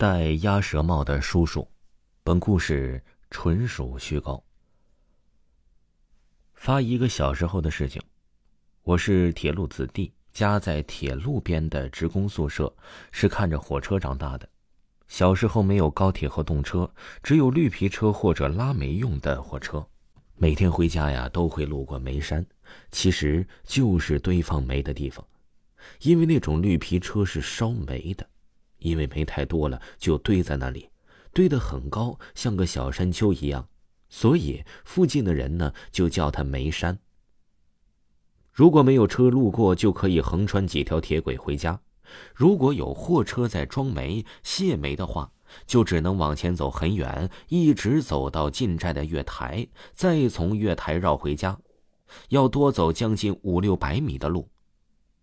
戴鸭舌帽的叔叔，本故事纯属虚构。发一个小时候的事情，我是铁路子弟，家在铁路边的职工宿舍，是看着火车长大的。小时候没有高铁和动车，只有绿皮车或者拉煤用的火车。每天回家呀，都会路过煤山，其实就是堆放煤的地方，因为那种绿皮车是烧煤的。因为煤太多了，就堆在那里，堆得很高，像个小山丘一样，所以附近的人呢就叫它煤山。如果没有车路过，就可以横穿几条铁轨回家；如果有货车在装煤、卸煤的话，就只能往前走很远，一直走到进寨的月台，再从月台绕回家，要多走将近五六百米的路。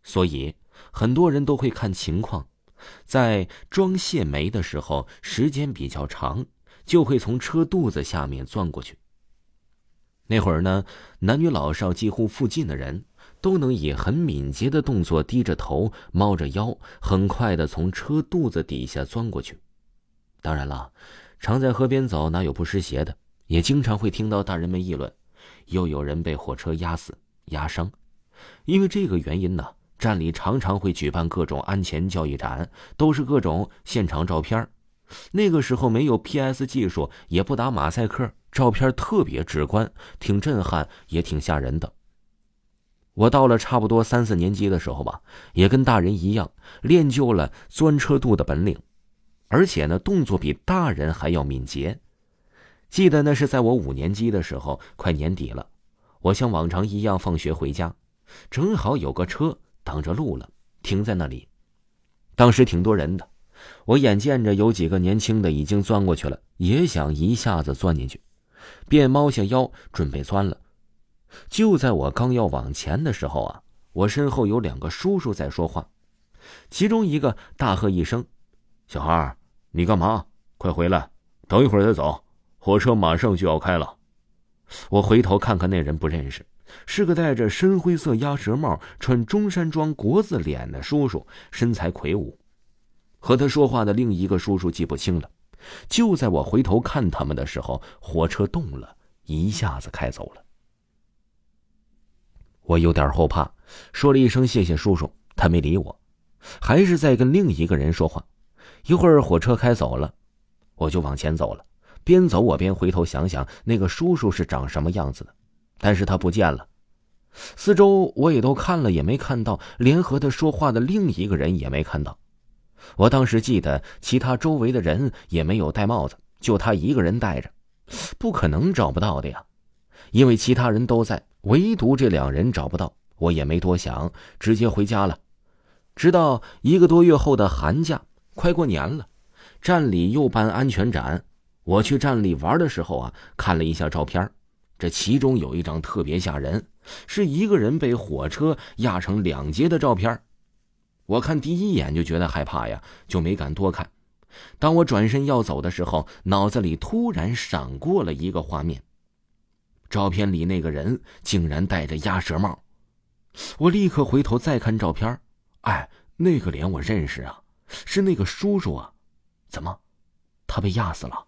所以很多人都会看情况。在装卸煤的时候，时间比较长，就会从车肚子下面钻过去。那会儿呢，男女老少几乎附近的人都能以很敏捷的动作，低着头、猫着腰，很快的从车肚子底下钻过去。当然了，常在河边走，哪有不湿鞋的？也经常会听到大人们议论，又有人被火车压死、压伤。因为这个原因呢。站里常常会举办各种安全教育展，都是各种现场照片。那个时候没有 PS 技术，也不打马赛克，照片特别直观，挺震撼，也挺吓人的。我到了差不多三四年级的时候吧，也跟大人一样练就了钻车肚的本领，而且呢，动作比大人还要敏捷。记得那是在我五年级的时候，快年底了，我像往常一样放学回家，正好有个车。挡着路了，停在那里。当时挺多人的，我眼见着有几个年轻的已经钻过去了，也想一下子钻进去，便猫下腰准备钻了。就在我刚要往前的时候啊，我身后有两个叔叔在说话，其中一个大喝一声：“小孩，你干嘛？快回来！等一会儿再走，火车马上就要开了。”我回头看看，那人不认识。是个戴着深灰色鸭舌帽、穿中山装国字脸的叔叔，身材魁梧。和他说话的另一个叔叔记不清了。就在我回头看他们的时候，火车动了，一下子开走了。我有点后怕，说了一声“谢谢叔叔”，他没理我，还是在跟另一个人说话。一会儿火车开走了，我就往前走了。边走我边回头想想，那个叔叔是长什么样子的。但是他不见了，四周我也都看了，也没看到，连和他说话的另一个人也没看到。我当时记得，其他周围的人也没有戴帽子，就他一个人戴着，不可能找不到的呀，因为其他人都在，唯独这两人找不到。我也没多想，直接回家了。直到一个多月后的寒假，快过年了，站里又办安全展，我去站里玩的时候啊，看了一下照片。这其中有一张特别吓人，是一个人被火车压成两截的照片。我看第一眼就觉得害怕呀，就没敢多看。当我转身要走的时候，脑子里突然闪过了一个画面：照片里那个人竟然戴着鸭舌帽。我立刻回头再看照片，哎，那个脸我认识啊，是那个叔叔啊！怎么，他被压死了？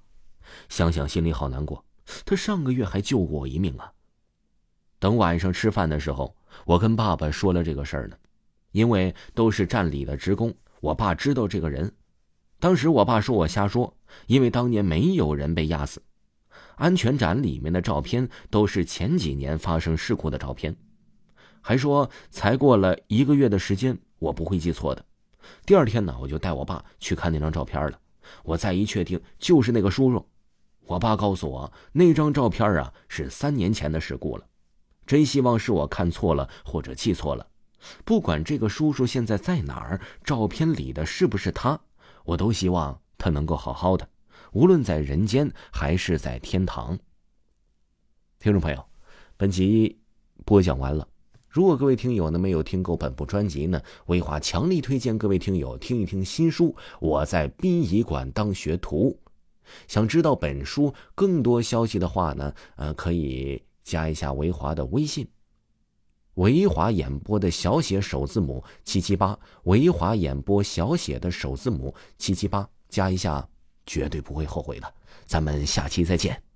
想想心里好难过。他上个月还救过我一命啊！等晚上吃饭的时候，我跟爸爸说了这个事儿呢。因为都是站里的职工，我爸知道这个人。当时我爸说我瞎说，因为当年没有人被压死。安全展里面的照片都是前几年发生事故的照片，还说才过了一个月的时间，我不会记错的。第二天呢，我就带我爸去看那张照片了。我再一确定，就是那个叔叔。我爸告诉我，那张照片啊是三年前的事故了。真希望是我看错了或者记错了。不管这个叔叔现在在哪儿，照片里的是不是他，我都希望他能够好好的，无论在人间还是在天堂。听众朋友，本集播讲完了。如果各位听友呢没有听够本部专辑呢，维华强力推荐各位听友听一听新书《我在殡仪馆当学徒》。想知道本书更多消息的话呢，呃，可以加一下维华的微信。维华演播的小写首字母七七八，维华演播小写的首字母七七八，加一下，绝对不会后悔的。咱们下期再见。